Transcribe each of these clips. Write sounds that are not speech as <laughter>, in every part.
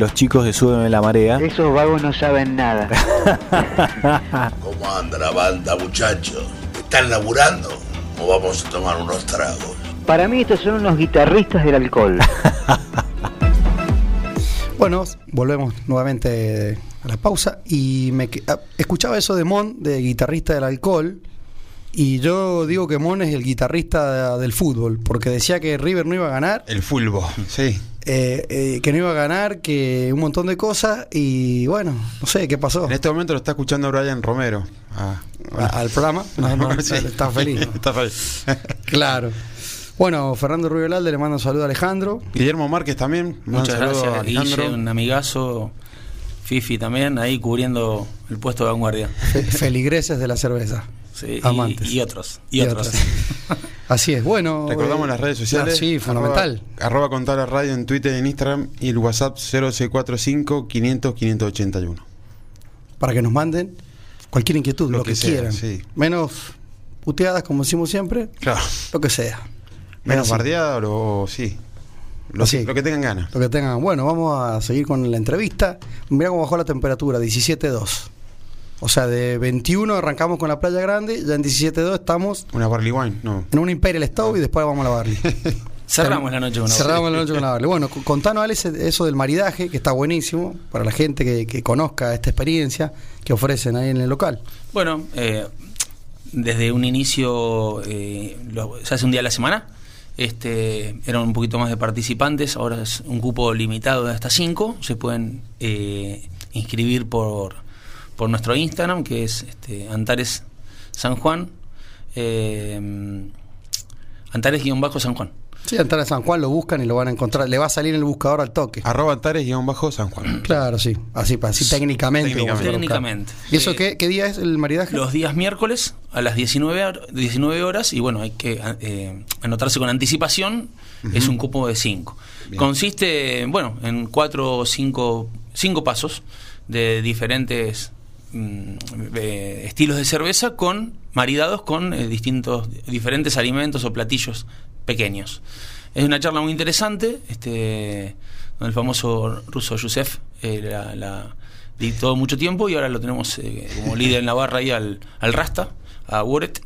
los chicos de Suben en la Marea. Esos vagos no saben nada. <laughs> ¿Cómo anda la banda, muchachos? ¿Están laburando o vamos a tomar unos tragos? Para mí estos son unos guitarristas del alcohol. <laughs> Bueno, volvemos nuevamente a la pausa y me ah, escuchaba eso de Mon, de guitarrista del alcohol, y yo digo que Mon es el guitarrista del fútbol, porque decía que River no iba a ganar, El fulbo, sí. Eh, eh, que no iba a ganar, que un montón de cosas, y bueno, no sé qué pasó En este momento lo está escuchando Brian Romero. Ah, A- al programa. No, no, <laughs> Sí. Está feliz. Está feliz. <laughs> Claro. Bueno, Fernando Rubio Lalde le manda un saludo a Alejandro. Guillermo Márquez también. Muchas gracias, a Alejandro. Guille, un amigazo. Fifi también, ahí cubriendo el puesto de vanguardia. Fe- feligreses de la cerveza. Sí, Amantes. Y, otros. Y, Y otros. <laughs> Así es. Bueno. Recordamos eh, las redes sociales. Sí, fundamental. Arroba, arroba contar la radio en Twitter en Instagram y el WhatsApp 0645 500 581. Para que nos manden cualquier inquietud, lo, Lo que, que sea, quieran. sí. Menos puteadas, como decimos siempre, Claro. lo que sea. Menos Así. bardeada o sí. Lo, Así. lo que tengan ganas. Lo que tengan. Bueno, vamos a seguir con la entrevista. Mira cómo bajó la temperatura, 17.2. O sea, de 21 arrancamos con la playa grande, ya en 17.2 estamos Una barley wine, no. en un Imperial Stove y después vamos a la Barley. <laughs> Cerramos la noche con una Cerramos la noche con la Barley. Bueno, contanos, Alex, eso del maridaje, que está buenísimo para la gente que, que conozca esta experiencia que ofrecen ahí en el local. Bueno, eh, desde un inicio, eh, lo- se hace un día a la semana. Este, eran un poquito más de participantes, ahora es un cupo limitado de hasta 5. Se pueden eh, inscribir por, por nuestro Instagram, que es este, Antares San Juan. Eh, Antares-San Juan. Sí, entrar a San Juan, lo buscan y lo van a encontrar. Le va a salir en el buscador al toque. Arroba Antares-San Juan. <clears throat> Claro, sí. Así, así técnicamente. Técnicamente. Técnicamente. ¿Y eso Eh, qué, qué día es el maridaje? Los días miércoles a las 19, hor- 19 horas y bueno, hay que eh, anotarse con anticipación, es un cupo de 5. Bien. Consiste, bueno, en cuatro o cinco, cinco pasos de diferentes mm, eh, estilos de cerveza con maridados con eh, distintos diferentes alimentos o platillos pequeños. Es una charla muy interesante, este donde el famoso ruso Yusef eh, la, la dictó mucho tiempo y ahora lo tenemos eh, como líder en la barra ahí al, al Rasta, a Woret.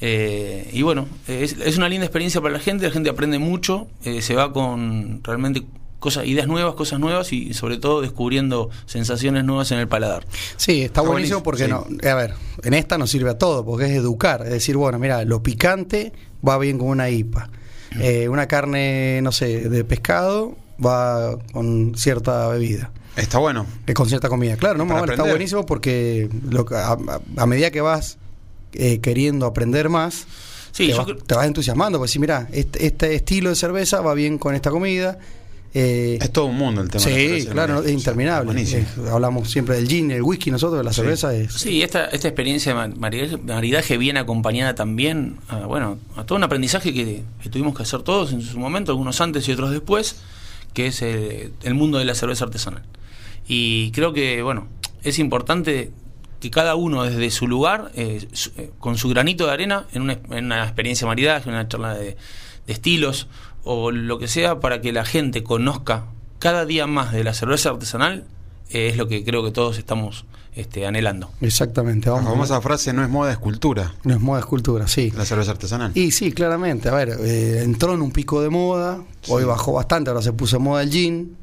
Eh, y bueno, es, es una linda experiencia para la gente, la gente aprende mucho, eh, se va con realmente cosas, ideas nuevas, cosas nuevas y sobre todo descubriendo sensaciones nuevas en el paladar. Sí, está, Está buenísimo buenísimo, porque sí. no, a ver, en esta nos sirve a todo, porque es educar, es decir, bueno, mira, lo picante va bien con una IPA. Eh, una carne, no sé, de pescado va con cierta bebida. Está bueno. Eh, con cierta comida. Claro, no, bueno, está buenísimo porque lo, a- a medida que vas eh, queriendo aprender más, Sí, te, yo vas, creo- te vas entusiasmando, pues si mira, este, este estilo de cerveza va bien con esta comida. eh, Es todo un mundo el tema. de la sí, cerveza, claro, ¿no? es interminable. Eh, hablamos siempre del gin, el whisky, nosotros, de la Sí. cerveza es... Sí, esta, esta experiencia de ma- maridaje, viene acompañada también a, bueno, a todo un aprendizaje que, que tuvimos que hacer todos en su momento, algunos antes y otros después, que es eh, el mundo de la cerveza artesanal. Y creo que, bueno, es importante que cada uno desde su lugar, eh, su- eh, con su granito de arena, en una, en una experiencia de maridaje, en una charla de, de estilos o lo que sea, para que la gente conozca cada día más de la cerveza artesanal, eh, es lo que creo que todos estamos este, anhelando. Exactamente, La vamos. famosa frase no es moda, es cultura. No es moda, es cultura, sí. La cerveza artesanal. Y sí, claramente. A ver, eh, entró en un pico de moda, hoy bajó bastante, ahora se puso moda el gin,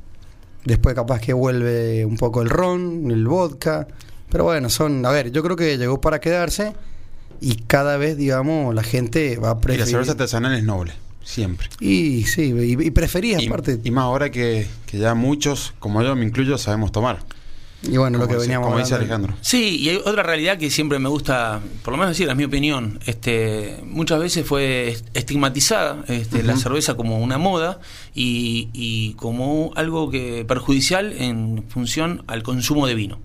después capaz que vuelve un poco el ron, el vodka, pero bueno, son, a ver, yo creo que llegó para quedarse y cada vez, digamos, la gente va a y la preferir... cerveza artesanal es noble, siempre. Y sí, y, y preferís Y, aparte, y más ahora que, que ya muchos, como yo me incluyo, sabemos tomar. y bueno, lo que dice- veníamos como dice. Alejandro. Sí, y hay otra realidad que siempre me gusta, por lo menos decir, es mi opinión. Este, muchas veces fue est- estigmatizada este, la cerveza como una moda y, y como algo que perjudicial en función al consumo de vino.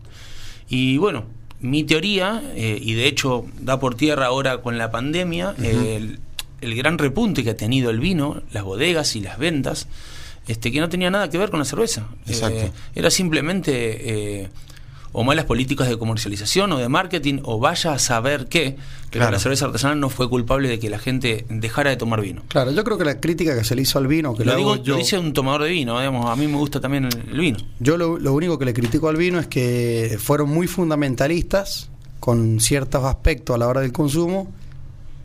Y bueno, mi teoría, eh, y de hecho da por tierra ahora con la pandemia, el, el gran repunte que ha tenido el vino, las bodegas y las ventas, este, que no tenía nada que ver con la cerveza. Exacto. Eh, era simplemente eh, o malas políticas de comercialización o de marketing o vaya a saber qué, pero Claro. la cerveza artesanal no fue culpable de que la gente dejara de tomar vino. Claro, yo creo que la crítica que se le hizo al vino, que Lo, digo, hago yo, lo dice un tomador de vino, digamos, a mí me gusta también el, el vino. yo lo, lo único que le critico al vino es que fueron muy fundamentalistas con ciertos aspectos a la hora del consumo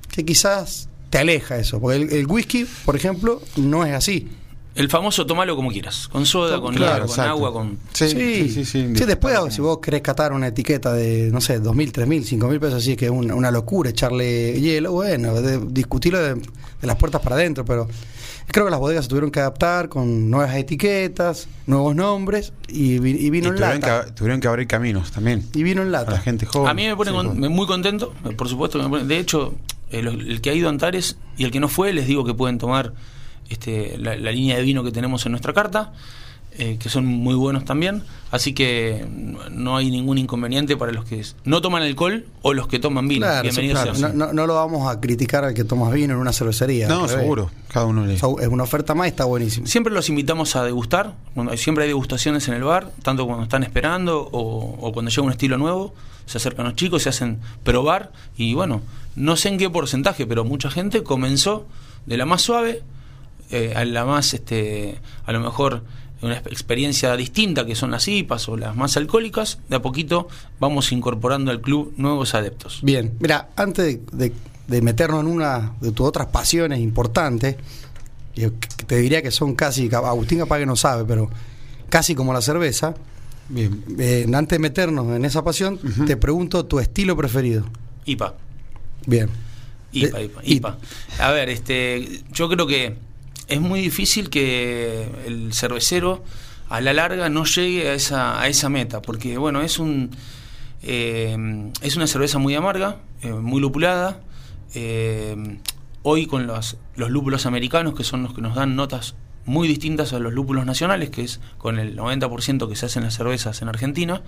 que quizás te aleja eso. Porque el, el whisky, por ejemplo, no es así. El famoso tomalo como quieras, con soda, con Claro, hielo, con agua, con... Sí, sí, sí. sí, Sí, después si vos querés catar una etiqueta de, no sé, dos mil, tres mil, cinco mil pesos, así que es una, una locura echarle hielo, bueno, de- discutirlo de, de las puertas para adentro, pero creo que las bodegas se tuvieron que adaptar con nuevas etiquetas, nuevos nombres y, vi- y Y vino en tuvieron lata. que, tuvieron que abrir caminos también. Y vino en A lata. la gente joven. A mí me pone Sí, con- muy contento, por supuesto. que me pone- de hecho, el, el que ha ido a Antares y el que no fue, les digo que pueden tomar este, la, la línea de vino que tenemos en nuestra carta, eh, que son muy buenos también. Así que no- hay ningún inconveniente para los que no toman alcohol o los que toman vino. Claro, Bienvenidos claro. No, no- no lo vamos a criticar al que tomas vino en una cervecería. No, seguro. Cada uno le. Es una oferta más y está buenísimo. Siempre los invitamos a degustar, cuando- siempre hay degustaciones en el bar, tanto cuando están esperando o, o cuando llega un estilo nuevo, se acercan los chicos, se hacen probar y bueno, no sé en qué porcentaje, pero mucha gente comenzó de la más suave eh, a la más, este, a lo mejor una experiencia distinta que son las IPAs o las más alcohólicas, de a poquito vamos incorporando al club nuevos adeptos. Bien, mira, antes de, de- de meternos en una de tus otras pasiones importantes, yo te diría que son casi, Agustín capaz que no sabe, pero casi como la cerveza, Bien. eh, antes de meternos en esa pasión, te pregunto tu estilo preferido. IPA. Bien. IPA, IPA, IPA. A ver, este, yo creo que es muy difícil que el cervecero a la larga no llegue a esa, a esa meta, porque bueno, es un eh, es una cerveza muy amarga, eh, muy lupulada. eh, hoy con los, los lúpulos americanos, que son los que nos dan notas muy distintas a los lúpulos nacionales, que es con el 90% que se hacen las cervezas en Argentina,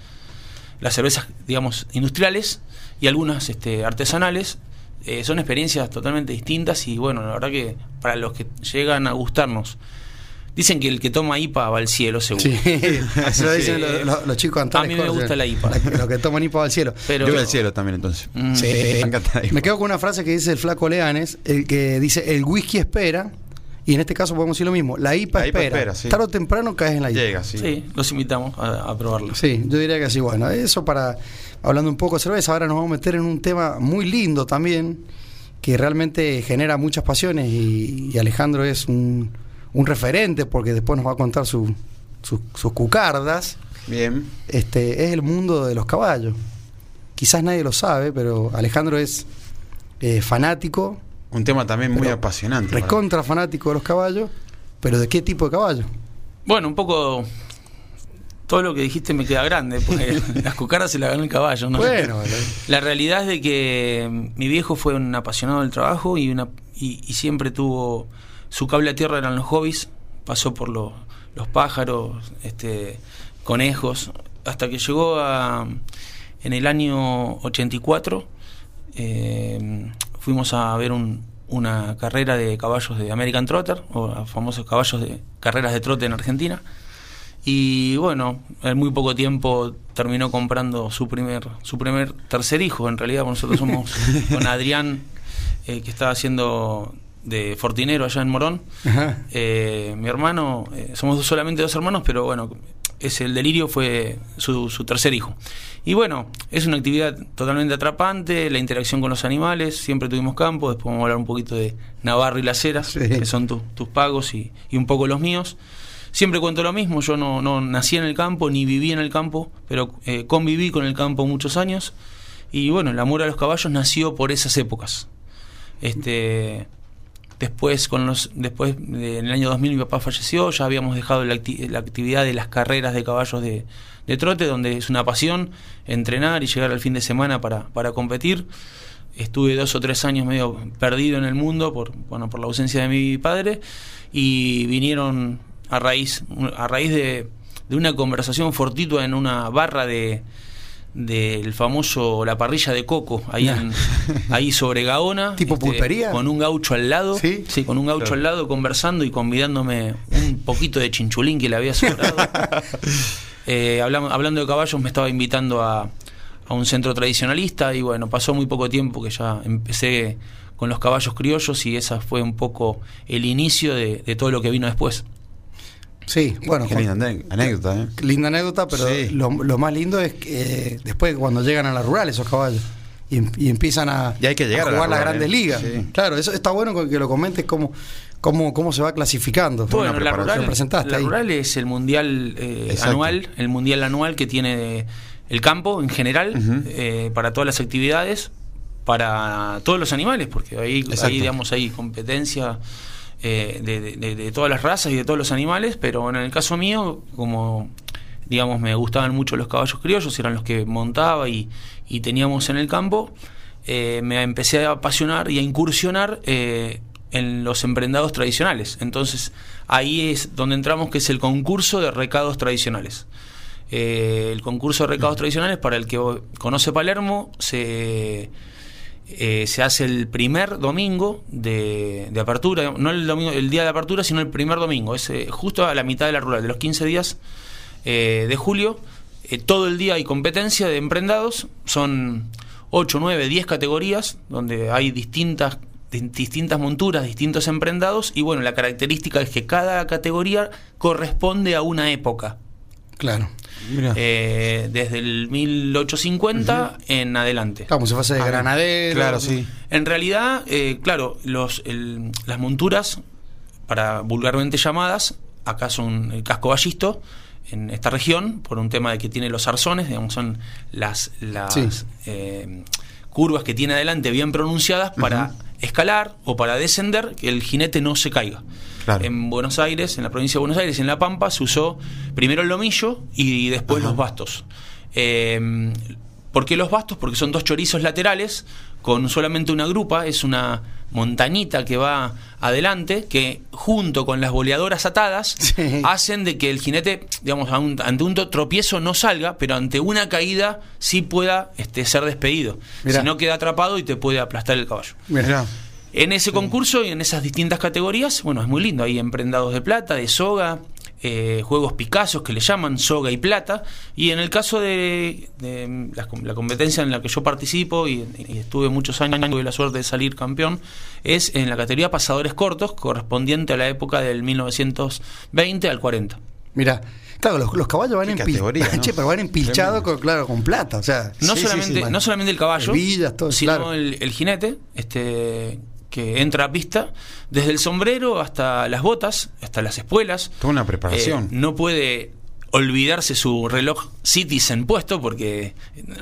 las cervezas, digamos, industriales y algunas este, artesanales, eh, son experiencias totalmente distintas y bueno, la verdad que para los que llegan a gustarnos, dicen que el que toma IPA va al cielo seguro. Sí, <laughs> eso lo dicen los, los- los chicos A Antares mí me gusta la IPA. <laughs> Los que toman IPA al cielo. Pero Yo voy al cielo también entonces. Mm, Sí. <laughs> Me Me quedo con una frase que dice el flaco Leanes, el que dice el whisky espera, y en este caso podemos decir lo mismo, la IPA La IPA espera. espera, sí. Tarde o temprano caes en la IPA. Llega, sí. Sí, los invitamos a, a probarlo. Sí, yo diría que sí. Bueno, eso para, hablando un poco de cerveza, ahora nos vamos a meter en un tema muy lindo también, que realmente genera muchas pasiones y, y Alejandro es un, un referente porque después nos va a contar su- su- sus cucardas. Bien. Este, es el mundo de los caballos. Quizás nadie lo sabe, pero Alejandro es eh, fanático, Un tema también muy apasionante. recontra fanático de los caballos, pero ¿de qué tipo de caballo? Bueno, un poco todo lo que dijiste me queda grande, porque <laughs> las cucaras se las ganó el caballo. ¿no? Bueno, La realidad es de que mm, mi viejo fue un apasionado del trabajo y, una, y, y siempre tuvo su cable a tierra eran los hobbies, pasó por los, los pájaros, este, conejos, hasta que llegó a en el año 84 eh, fuimos a ver un- una carrera de caballos de American Trotter, o famosos caballos de carreras de trote en Argentina. Y bueno, en muy poco tiempo terminó comprando su primer, su primer tercer hijo. En realidad, nosotros somos <laughs> con Adrián, eh, que estaba haciendo de fortinero allá en Morón. Eh, mi hermano, eh, somos solamente dos hermanos, pero bueno, es el delirio fue su, su tercer hijo. Y bueno, es una actividad totalmente atrapante, la interacción con los animales, siempre tuvimos campo, después vamos a hablar un poquito de Navarro y Las Heras, Sí. que son tu- tus pagos y, y un poco los míos. Siempre cuento lo mismo, yo no, no nací en el campo ni viví en el campo, pero eh, conviví con el campo muchos años. Y bueno, el amor a los caballos nació por esas épocas. Este, después, con los, después de- en el año 2000 mi papá falleció, ya habíamos dejado la, acti- la actividad de las carreras de caballos de, de trote, donde es una pasión entrenar y llegar al fin de semana para, para competir. Estuve dos o tres años medio perdido en el mundo por, bueno, por la ausencia de mi padre y vinieron a raíz, a raíz de, de una conversación fortuita en una barra de del famoso la parrilla de coco ahí en- <laughs> ahí sobre Gaona ¿Tipo pulpería? con un gaucho al lado ¿Sí? con un gaucho Claro. al lado conversando y convidándome un poquito de chinchulín que le había sobrado <laughs> Eh, hablamos- hablando de caballos, me estaba invitando a, a un centro tradicionalista y bueno, pasó muy poco tiempo que ya empecé con los caballos criollos y esa fue un poco el inicio de, de todo lo que vino después. Sí, bueno, Qué linda anécdota, ¿eh? linda anécdota, pero Sí. lo, lo más lindo es que eh, después cuando llegan a la rural esos caballos y, em- y empiezan a, Y hay que llegar a a la jugar las rural, grandes ¿eh? ligas. Sí. Claro, eso está bueno que lo comentes cómo, cómo, cómo se va clasificando. Bueno, la rural, presentaste la rural es el mundial eh, anual, el mundial anual que tiene el campo en general eh, para todas las actividades, para todos los animales, porque ahí, ahí digamos hay competencia eh, de, de- de- de todas las razas y de todos los animales, pero bueno, en el caso mío, como digamos me gustaban mucho los caballos criollos, eran los que montaba y, y teníamos en el campo, eh, me empecé a apasionar y a incursionar eh, en los emprendados tradicionales. Entonces ahí es donde entramos, que es el concurso de recados tradicionales. El concurso de recados tradicionales, para el que conoce Palermo, se, eh, se hace el primer domingo de, apertura, no el, domingo, el día de apertura, sino el primer domingo, es eh, justo a la mitad de la rural, de los 15 días eh, de julio. Eh, todo el día hay competencia de emprendados, son 8, 9, 10 categorías, donde hay distintas, di- distintas monturas, distintos emprendados, y bueno, la característica es que cada categoría corresponde a una época. Claro. Mira. Eh, desde el 1850 en adelante. Si fuese de Ah, granadero. Claro, sí. En realidad, eh, claro, los, el- las monturas, para vulgarmente llamadas, acá son el casco ballisto, en esta región, por un tema de que tiene los arzones, digamos, son las, las Sí. eh, curvas que tiene adelante bien pronunciadas para escalar o para descender, que el jinete no se caiga. Claro. En Buenos Aires, en la provincia de Buenos Aires, en La Pampa, se usó primero el lomillo y después Ajá. los bastos. Eh, ¿Por qué los bastos? Porque son dos chorizos laterales con solamente una grupa, es una montañita que va adelante, que junto con las boleadoras atadas <laughs> Sí. hacen de que el jinete, digamos, un- ante un tropiezo no salga, pero ante una caída sí pueda este, ser despedido. Mirá. Si no queda atrapado y te puede aplastar el caballo. Mirá. En ese concurso y en esas distintas categorías, bueno, es muy lindo. Hay emprendados de plata, de soga, eh, juegos Picassos que le llaman soga y plata. Y en el caso de, de la, la competencia en la que yo participo y, y estuve muchos años, tuve la suerte de salir campeón, es en la categoría pasadores cortos, correspondiente a la época del 1920 al 40. Mira, claro, los, los caballos van empil- <laughs> ¿no? Che, pero van empilchados con, claro, con plata. O sea, No, Sí, solamente, sí. no solamente el caballo, todo, sino claro. el, el jinete, este que entra a pista, desde el sombrero hasta las botas, hasta las espuelas. Toda una preparación. Eh, no puede olvidarse su reloj Citizen puesto porque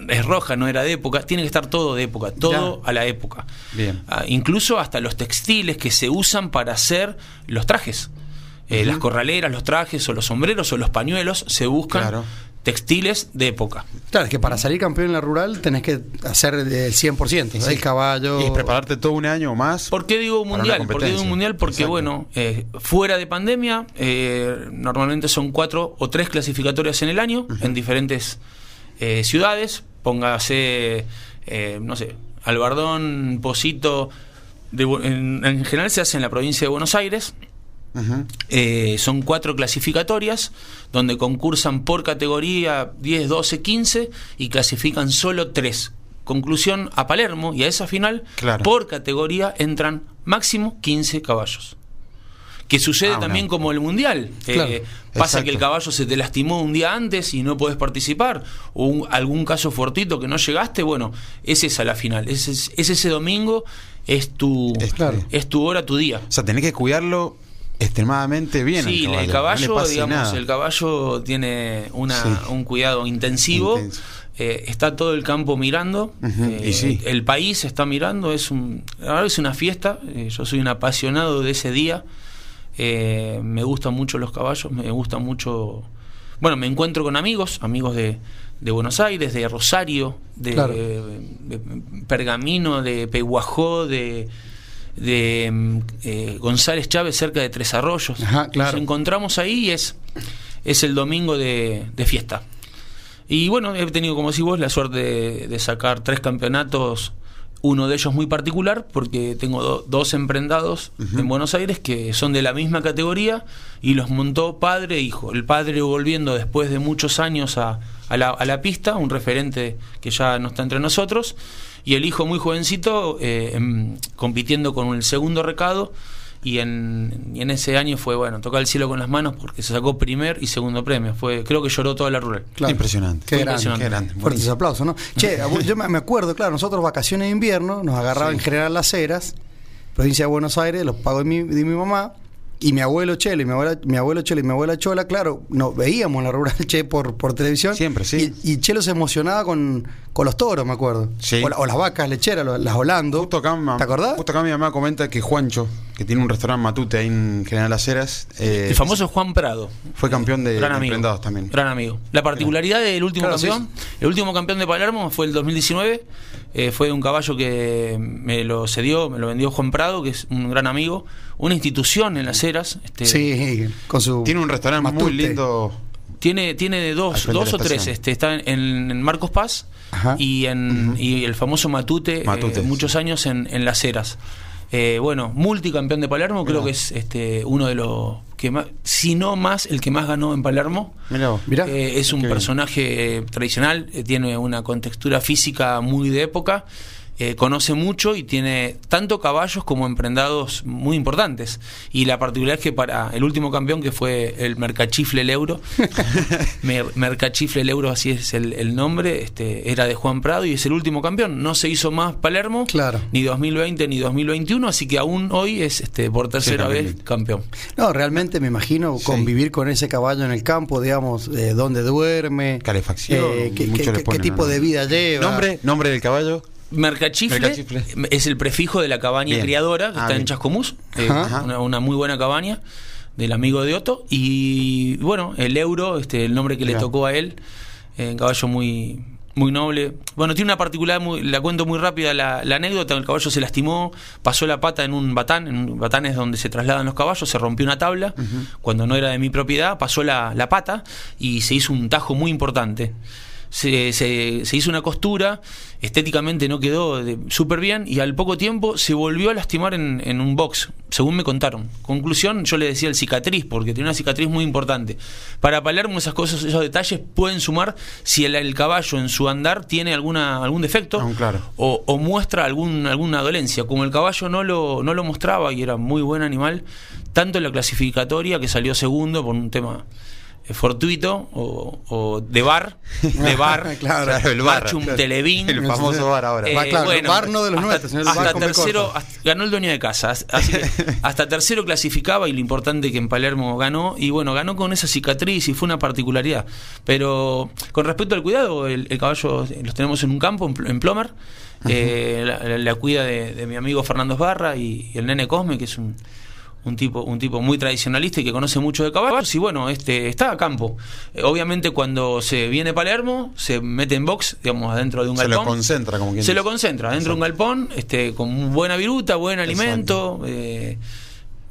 es roja, no era de época. Tiene que estar todo de época, todo Ya. a la época. Bien. Ah, incluso hasta los textiles que se usan para hacer los trajes. Eh, Las corraleras, los trajes o los sombreros o los pañuelos se buscan Claro. Textiles de época. Claro, es que para salir campeón en la rural tenés que hacer el 100%. Sí. El caballo. Y prepararte todo un año o más. ¿Por qué digo mundial? ¿Por qué digo mundial? Porque, Exacto. bueno, eh, fuera de pandemia, eh, normalmente son cuatro o tres clasificatorias en el año, en diferentes eh, ciudades. Póngase, eh, no sé, Albardón, Posito. de en, en general se hace en la provincia de Buenos Aires. Eh, son cuatro clasificatorias donde concursan por categoría 10, 12, 15 y clasifican solo tres. Conclusión a Palermo y a esa final, Claro. por categoría entran máximo 15 caballos. Que sucede Ah, también como el mundial. Eh, pasa exacto. que el caballo se te lastimó un día antes y no podés participar. O un- algún caso fortito que no llegaste. Bueno, es esa la final. Es, es- es ese domingo, es tu, Es- Claro. es tu hora, tu día. O sea, tenés que cuidarlo extremadamente bien. Sí, el caballo, caballo, no le pase digamos, nada. el caballo tiene una, Sí. un cuidado intensivo. Eh, está todo el campo mirando, eh, y sí. el país está mirando, es un, verdad es una fiesta. eh, yo soy un apasionado de ese día. me gustan mucho los caballos, me gusta mucho. Bueno, me encuentro con amigos, amigos de, de Buenos Aires, de Rosario, de, Claro. de Pergamino, de Peguajó, de, de mm, eh, González Chávez, cerca de Tres Arroyos. Ajá, claro. Nos encontramos ahí y es, es el domingo de, de fiesta. Y bueno, he tenido, como decís vos, la suerte de, de sacar tres campeonatos uno de ellos muy particular porque tengo do- dos emprendados en Buenos Aires que son de la misma categoría y los montó padre e hijo. El padre volviendo después de muchos años a, a la, a la pista, un referente que ya no está entre nosotros, y el hijo muy jovencito eh, em, compitiendo con el segundo recado. Y en, y en ese año fue, bueno, tocar el cielo con las manos porque se sacó primer y segundo premio. Fue, creo que lloró toda la rural. Claro. Impresionante. Qué Fue grande. impresionante. Qué grande. Fuertes aplausos, ¿no? Che, yo me acuerdo, claro, nosotros vacaciones de invierno nos agarraba Sí. en General Las Heras, provincia de Buenos Aires, los pagos de mi, de mi mamá. Y mi abuelo Chelo y mi abuela, mi abuelo Chelo y mi abuela Chola, claro, nos veíamos la rural <laughs> Che por, por televisión. Siempre, sí. Y, y Chelo se emocionaba con, con los toros, me acuerdo. Sí. O, la- o las vacas lecheras, las Holando. Justo acá, ¿Te acordás? Justo acá mi mamá comenta que Juancho, que tiene un restaurante Matute ahí en General Las Heras, eh, El famoso Juan Prado. fue campeón de, Gran de amigo. emprendados también. Gran amigo. La particularidad del último Claro, campeón, el último campeón de Palermo fue el 2019. eh, fue un caballo que me lo cedió, me lo vendió Juan Prado, que es un gran amigo. Una institución en las eras. Este, Sí, con su. Tiene un restaurante muy lindo. Tiene, tiene dos, dos o tres. Este, está en, en Marcos Paz Ajá. y en y el famoso Matute, eh, Matute, muchos años en, en Las Heras. Eh, bueno, multicampeón de Palermo, creo que es este uno de los que más, si no más, el que más ganó en Palermo. Mirá. Eh, es un Qué personaje tradicional, eh, tiene una contextura física muy de época, eh, conoce mucho y tiene tanto caballos como emprendados muy importantes. Y la particularidad es que para el último campeón, que fue el Mercachifle el Euro, <laughs> Mer- Mercachifle el Euro, así es el, el nombre, este, era de Juan Prado y es el último campeón. No se hizo más Palermo, Claro. ni 2020 ni 2021, así que aún hoy es este, por tercera vez campeón. No, realmente me imagino Sí. convivir con ese caballo en el campo, digamos, eh, dónde duerme, Calefacción, eh, qué, tipo ¿no? de vida lleva. Nombre, nombre del caballo. Mercachifle, Mercachifle. es el prefijo de la cabaña Bien. criadora que Ah, está en. Chascomús, eh, una, una muy buena cabaña del amigo de Otto. Y bueno, el euro, este el nombre que le tocó a él, eh, un caballo muy muy noble. Bueno, tiene una particularidad, muy- la cuento muy rápida la, la anécdota, el caballo se lastimó, pasó la pata en un batán, en un batán es donde se trasladan los caballos, se rompió una tabla, cuando no era de mi propiedad, pasó la, la pata y se hizo un tajo muy importante se, se- se hizo una costura, estéticamente no quedó de- súper bien y al poco tiempo se volvió a lastimar en, en un box, según me contaron. Conclusión, yo le decía el cicatriz, porque tiene una cicatriz muy importante. Para Palermo esas cosas, esos detalles pueden sumar si el, el caballo en su andar tiene alguna, algún defecto Ah, claro. o, o muestra algún, alguna dolencia. Como el caballo no lo, no lo mostraba y era muy buen animal, tanto en la clasificatoria que salió segundo por un tema eh, fortuito o, o de bar, de <laughs> bar, Claro, Claro, el bar. Marchum Televín. El famoso bar ahora. Eh, claro, el bar no de los hasta, nuestros, hasta bar tercero, hasta- ganó el dueño de casa, así que <laughs> hasta tercero clasificaba y lo importante que en Palermo ganó y bueno, ganó con esa cicatriz y fue una particularidad. Pero con respecto al cuidado, el, el caballo eh, los tenemos en un campo, en, en Plomer, eh, la, la- la cuida de, de mi amigo Fernando Barra y, y el nene Cosme, que es un, un tipo un tipo muy tradicionalista y que conoce mucho de caballos y bueno este está a campo Eh, obviamente cuando se viene Palermo se mete en box digamos adentro de un Se lo galpón concentra, como quien se dice. lo concentra dentro de un galpón este con buena viruta buen alimento eh,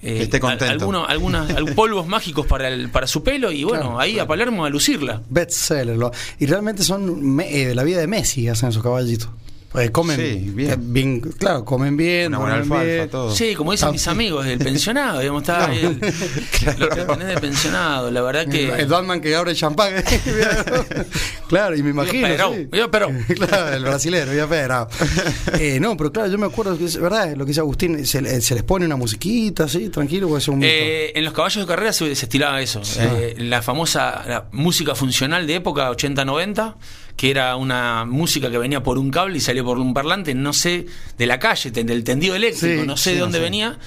eh, Que esté contento. al- algunos <laughs> algunas al- polvos mágicos para el, para su pelo y bueno Claro, ahí a Palermo a lucirla Bestseller. lo- y realmente son me- eh, la vida de Messi hacen esos caballitos. Pues comen Sí, bien. bien, claro, comen bien, Una buena duermen alfalfa, bien. todo. Sí, como dicen Ah, mis sí. amigos del pensionado, digamos, está ahí el, <laughs> lo que tenés de pensionado, la verdad que El Batman que abre el champán. <laughs> claro, y me imagino. Pero, sí. yo, pero. <laughs> claro, el brasilero, ya pero. Eh, no, pero claro, yo me acuerdo que es verdad lo que dice Agustín, se, le- se les pone una musiquita así, tranquilo, un. Eh, en los caballos de carrera se, se estilaba eso. Eh, la famosa la música funcional de época 80-90, que era una música que venía por un cable y salió por un parlante, no sé, de la calle, del tendido eléctrico, Sí, no sé sí, de dónde no sé. venía.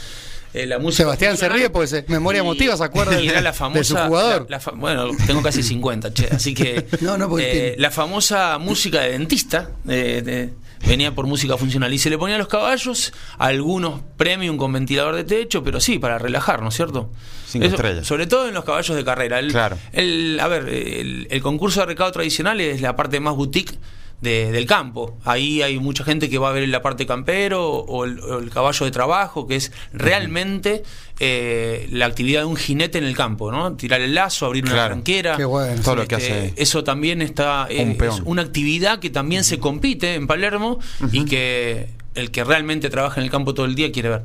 Eh, la música Sebastián se ríe porque se- memoria emotiva, ¿se acuerda <laughs> y de- era la de famosa, su jugador? la- la fa- bueno, tengo casi <laughs> 50, che, así que No, no, porque eh, la famosa música de dentista eh, de- venía por música funcional y se le ponía a los caballos algunos premium con ventilador de techo, pero sí, para relajar, ¿no es cierto? Cinco estrellas. Sobre todo en los caballos de carrera. El, Claro. el- a ver, el, el concurso de recado tradicional es la parte más boutique de- del campo. Ahí hay mucha gente que va a ver la parte campero o el, o el caballo de trabajo, que es realmente eh, la actividad de un jinete en el campo, ¿no? Tirar el lazo, abrir una tranquera. Qué bueno. Todo lo que Este, hace. Eso también está. eh, Un es peón. una actividad que también se compite en Palermo y que el que realmente trabaja en el campo todo el día quiere ver.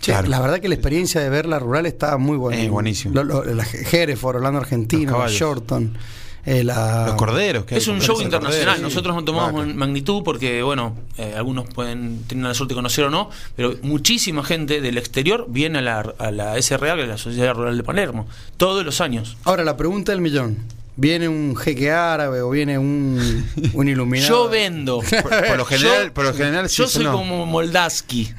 Che, Claro. La verdad que la experiencia de ver la rural está muy buena. Es buenísimo. Lo- lo- la Hereford, Orlando Argentino. Shorton, eh, la- Los corderos. que Es un show internacional. corderos, sí. Nosotros no tomamos Vaca. en magnitud porque, bueno, eh, algunos pueden tener la suerte de conocer o no, pero muchísima gente del exterior viene a la, a la SRA, que es la Sociedad Rural de Palermo, todos los años. Ahora, la pregunta del millón. ¿Viene un jeque árabe o viene un, <laughs> un iluminado? Yo vendo. <laughs> Por, por lo general, Yo- por lo general sí, Yo soy no. como Moldaski.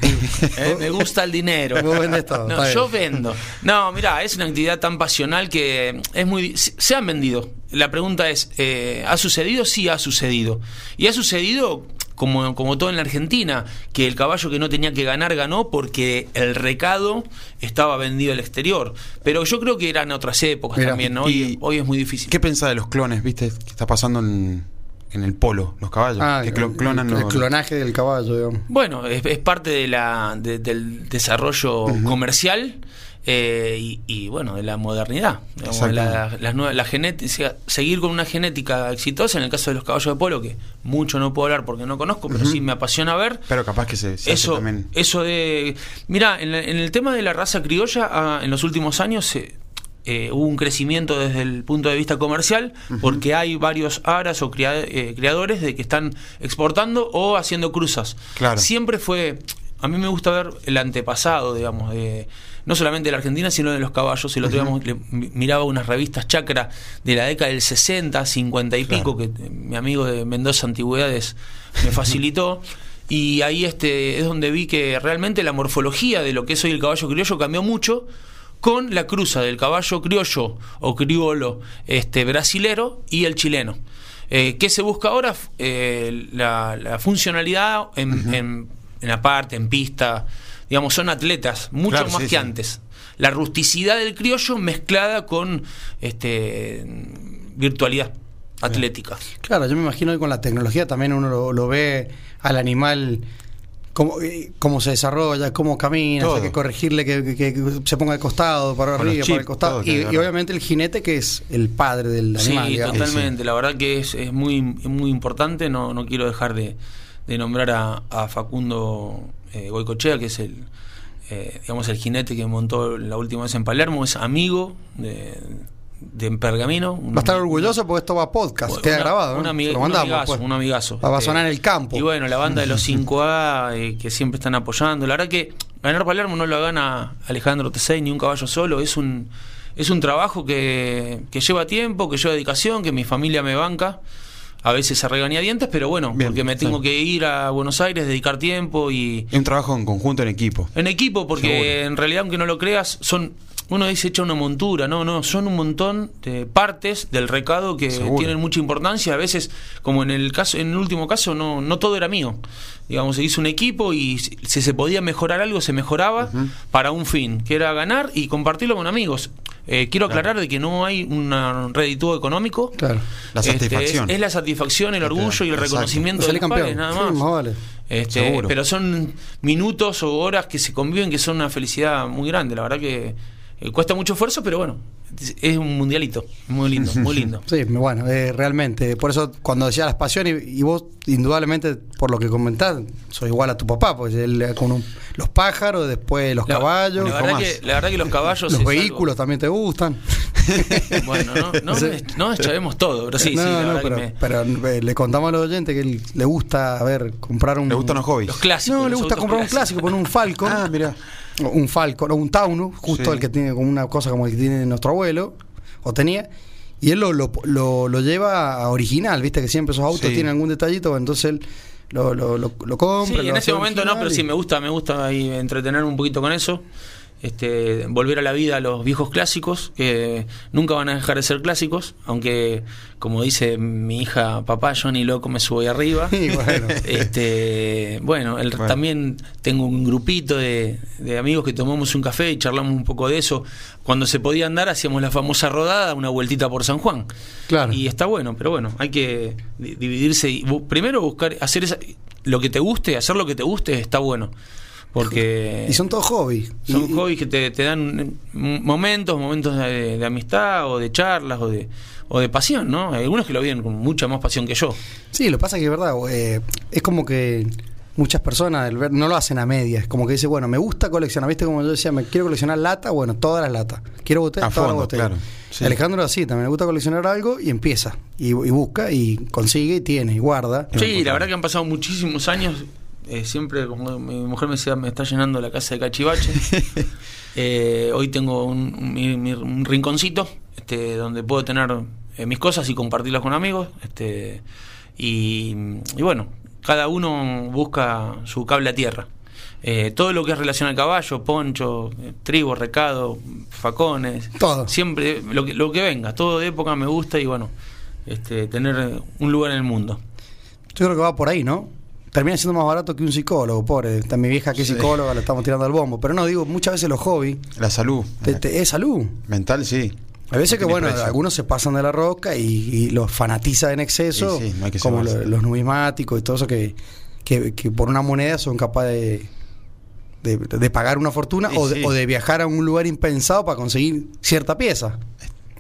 Eh, me gusta el dinero. Vos vendés todo, No, yo vendo. No, mira, es una actividad tan pasional que es muy. Se se han vendido. La pregunta es: eh, ¿ha sucedido? Sí, ha sucedido. Y ha sucedido. Como, como todo en la Argentina, que el caballo que no tenía que ganar ganó porque el recado estaba vendido al exterior. Pero yo creo que eran otras épocas Mira, también, ¿no? y- Hoy, hoy es muy difícil. ¿Qué pensás de los clones, viste? Que está pasando en, en el polo, los caballos. Ah, que el, clo- clonan el los- clonaje del caballo, digamos. Bueno, es, es parte de la, de- del desarrollo comercial eh, y, y, bueno, de la modernidad. Digamos, la, la genética, seguir con una genética exitosa, en el caso de los caballos de polo, que mucho no puedo hablar porque no conozco, pero sí me apasiona ver. Pero capaz que se, se Eso, también. eso de. Mira, en, en el tema de la raza criolla, ah, en los últimos años se- eh, hubo un crecimiento desde el punto de vista comercial, porque hay varios aras o eh, criadores de que están exportando o haciendo cruzas. Claro. Siempre fue. A mí me gusta ver el antepasado, digamos, de, no solamente de la Argentina, sino de los caballos. El otro día miraba unas revistas chacra de la década del 60, 50 y pico, que eh, mi amigo de Mendoza Antigüedades me facilitó. <laughs> Y ahí este es donde vi que realmente la morfología de lo que es hoy el caballo criollo cambió mucho con la cruza del caballo criollo o criolo este, brasilero y el chileno. Eh, ¿Qué se busca ahora? Eh, la, la funcionalidad en, en- en la parte, en pista. Digamos, son atletas, mucho Claro, más sí, que sí. antes. La rusticidad del criollo mezclada con este virtualidad atlética. Claro, yo me imagino que con la tecnología también uno lo, lo ve al animal cómo, eh, cómo se desarrolla, cómo camina, hay que corregirle que, que- que se ponga de costado, para arriba, chips, para el costado. Y, obviamente el jinete que es el padre del Sí, animal. digamos. totalmente. La verdad que es, es muy, es muy importante. No, no quiero dejar de, de nombrar a, a Facundo eh, Goicochea, que es el, eh, digamos, el jinete que montó la última vez en Palermo. Es amigo de, de Pergamino. un- Va a estar orgulloso porque esto va a podcast, una- queda grabado. un amigazo, pues. un amigazo. Va a sonar en el campo. Y bueno, la banda de los <laughs> 5A eh, que siempre están apoyando. La verdad que ganar Palermo no lo gana Alejandro Tesey ni un caballo solo. Es un, es un trabajo que, que lleva tiempo, que lleva dedicación, que mi familia me banca. A veces a regañadientes, pero bueno, Bien, porque me tengo sí. que ir a Buenos Aires, dedicar tiempo y, un trabajo en conjunto, en equipo. en equipo, porque Seguro. en realidad, aunque no lo creas, son. Uno dice echa una montura, no, no, son un montón de partes del recado que Seguro. tienen mucha importancia. A veces, como en el caso, en el último caso, no, no todo era mío. Digamos, se hizo un equipo y si si se podía mejorar algo, se mejoraba para un fin, que era ganar y compartirlo con amigos. Eh, quiero aclarar de que no hay un redituo económico. Claro. La Este, satisfacción. es, es la satisfacción, el orgullo y el reconocimiento de los padres, nada Sí, más. más vale. Este, Seguro. pero son minutos o horas que se conviven que son una felicidad muy grande. La verdad que eh, cuesta mucho esfuerzo, pero bueno, es- un mundialito. Muy lindo, <laughs> muy lindo. Sí, bueno, eh, realmente. Por eso, cuando decía las pasiones, y, y vos, indudablemente, por lo que comentás, sos igual a tu papá, pues él con un- los pájaros, después los La- caballos, La, verdad que, la verdad que los caballos. <laughs> los vehículos también te gustan. <laughs> bueno, no, no, no deschavemos todo, pero sí, no, sí, la no, pero, que me- pero, eh, le contamos a los oyentes que él- le gusta, a ver, comprar un. Le gustan los hobbies. Los clásicos. No, le gusta comprar un clásicos. clásico, poner un Falcon. Ah, mira. Un Falcon o un Taunus, justo Sí. el que tiene como una cosa como el que tiene nuestro abuelo, o tenía, y él lo, lo, lo, lo lleva a original, viste que siempre esos autos Sí. tienen algún detallito, entonces él lo, lo, lo, lo compra. Sí, lo en este momento no, pero y- sí me gusta, me gusta ahí entretenerme un poquito con eso. Este, volver a la vida a los viejos clásicos, que nunca van a dejar de ser clásicos, aunque como dice mi hija, papá, yo ni loco me subo ahí arriba. <laughs> Y bueno. <laughs> Este, bueno, el- Bueno. también tengo un grupito de, de amigos que tomamos un café y charlamos un poco de eso. Cuando se podía andar, hacíamos la famosa rodada, una vueltita por San Juan. Claro. Y está bueno, pero bueno, hay que di- dividirse y primero buscar hacer esa- lo que te guste, hacer lo que te guste está bueno. Porque Y son todos hobbies. son Y- hobbies que te, te dan mm, momentos, momentos de, de amistad o de charlas o de, o de pasión, ¿no? Hay algunos que lo viven con mucha más pasión que yo. Sí, lo que pasa es que es verdad, eh, es como que muchas personas el ver- no lo hacen a medias. Como que dice, bueno, me gusta coleccionar. ¿Viste? Como yo decía, me quiero coleccionar lata, bueno, todas las latas. Quiero botella, A todas las botellas. claro. Sí. Alejandro así, también le gusta coleccionar algo y empieza. Y, y busca y consigue y tiene y guarda. Sí, la verdad que han pasado muchísimos años. Eh, siempre, como mi mujer me decía, me está llenando la casa de cachivache. <laughs> Eh, hoy tengo un, un- rinconcito este, donde puedo tener eh, mis cosas y compartirlas con amigos. Este, y, y bueno, cada uno busca su cable a tierra. Eh, todo lo que es relación al caballo, poncho, eh, trigo, recado, facones, Todo. siempre lo que, lo que venga, todo de época me gusta y bueno, este, tener un lugar en el mundo. Yo creo que va por ahí, ¿no? Termina siendo más barato que un psicólogo, pobre. Está mi vieja que es Sí. psicóloga, le estamos tirando al bombo. Pero no, digo, muchas veces los hobbies La salud. te- te- es salud. Mental, sí. A veces que, bueno, precio. algunos se pasan de la roca y, y los fanatiza en exceso, Sí, sí, no hay que como lo- los numismáticos y todo eso que, que, que por una moneda son capaces de, de- de pagar una fortuna Sí, o, de, o de viajar a un lugar impensado para conseguir cierta pieza.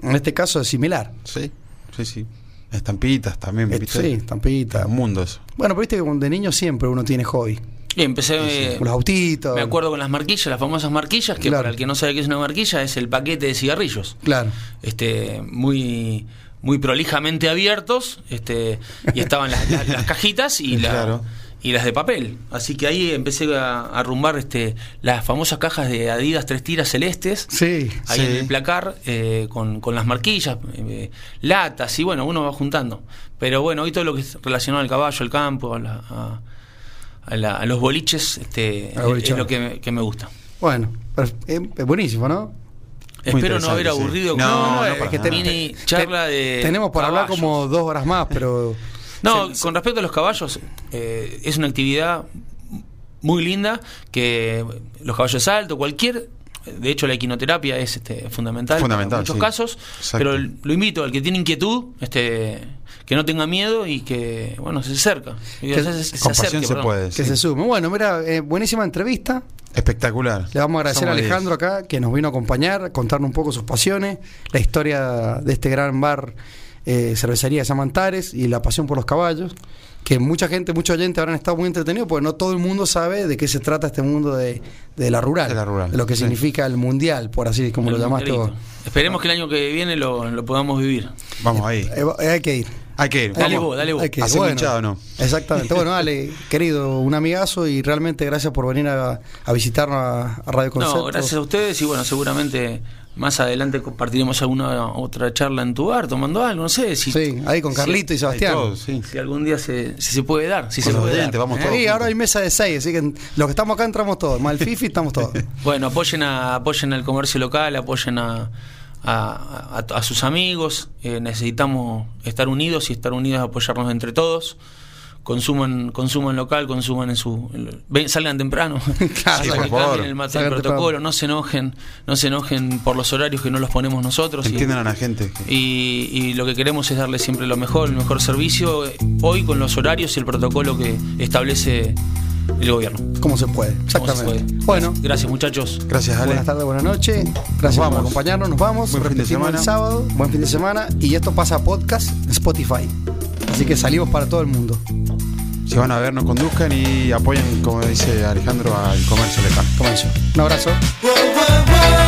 En este caso es similar. Sí, sí, sí. Estampitas también, Eh, ¿viste? sí, estampita. Un mundo eso. Bueno, pero viste que de niño siempre uno tiene hobby. Y empecé... eh, Con los autitos. Me acuerdo con las marquillas, las famosas marquillas, que Claro. para el que no sabe qué es una marquilla, es el paquete de cigarrillos. Claro. Este, muy, muy prolijamente abiertos, este, y estaban las, las- las cajitas y, la- Claro. Y las de papel. Así que ahí empecé a, arrumbar este, las famosas cajas de Adidas tres tiras celestes. Sí. Ahí Sí. en el placar, eh, con, con las marquillas, eh, latas, y bueno, uno va juntando. Pero bueno, hoy todo lo que es relacionado al caballo, al campo, a, la- a- a la- a los boliches, este, es- es lo que me, que me gusta. Bueno, pero es, es buenísimo, ¿no? Espero no haber sí. aburrido No, con no, una para que mini te- charla de. Tenemos para hablar caballos. como dos horas más, pero. <laughs> No, se- con respecto a los caballos, eh, es una actividad muy linda que los caballos de salto, cualquier. De hecho, la equinoterapia es este, fundamental, Fundamental, en muchos sí. casos. Exacto. Pero lo invito al que tiene inquietud, este, que no tenga miedo y que, bueno, se acerca. Y Que- se- se Con acerque, se puede. Que sí. se sume. Bueno, mira, eh, buenísima entrevista. Espectacular. Le vamos a agradecer Somos a Alejandro acá que nos vino a acompañar, contarnos un poco sus pasiones, la historia de este gran bar, eh, cervecería de Samantares y la pasión por los caballos. Que mucha gente, muchos oyentes habrán estado muy entretenidos porque no todo el mundo sabe de qué se trata este mundo de, de la rural. De la rural, de lo que sí. significa el mundial, por así como lo llamaste vos. Esperemos que el año que viene lo, lo podamos vivir. Vamos ahí. Eh, eh, hay que ir. Hay que ir. Dale vamos. vos, dale vos. Hay que ir. ¿Hacemos Bueno, no? Exactamente. Bueno, <laughs> dale, querido, un amigazo y realmente gracias por venir a, a visitarnos a, a Radio Concepto. No, gracias a ustedes y bueno, seguramente más adelante compartiremos alguna otra charla en tu bar, tomando algo, no sé si, Sí, ahí con si- Carlito y Sebastián. todo, sí. si algún día se, si se puede dar, si Con se los puede dar. vamos ¿eh? todos. Sí, ahora hay mesa de seis, así que los que estamos acá entramos todos. Mal Fifi estamos todos. <laughs> Bueno, apoyen a, apoyen al comercio local, apoyen a, a, a- a sus amigos, eh, necesitamos estar unidos y estar unidos apoyarnos entre todos. Consuman, consuman local, consuman en su. ven, salgan temprano. <laughs> Claro, Sí, por favor. el, mate- el protocolo, temprano. no se enojen, no se enojen por los horarios que no los ponemos nosotros. y- Entiendan a la gente. y, y lo que queremos es darle siempre lo mejor, el mejor servicio, eh, hoy con los horarios y el protocolo que establece el gobierno. Como se puede, ¿Cómo se exactamente. puede? Bueno, Gracias muchachos. Gracias, Ale. buenas tardes, buenas noches. Gracias por acompañarnos. Nos vamos. Buen fin de semana. el sábado. Buen fin de semana. Y esto pasa a podcast Spotify. Así que salimos para todo el mundo. Si van a ver, no conduzcan y apoyen, como dice Alejandro, al comercio local. Comenzó. Un abrazo. Whoa, whoa, whoa.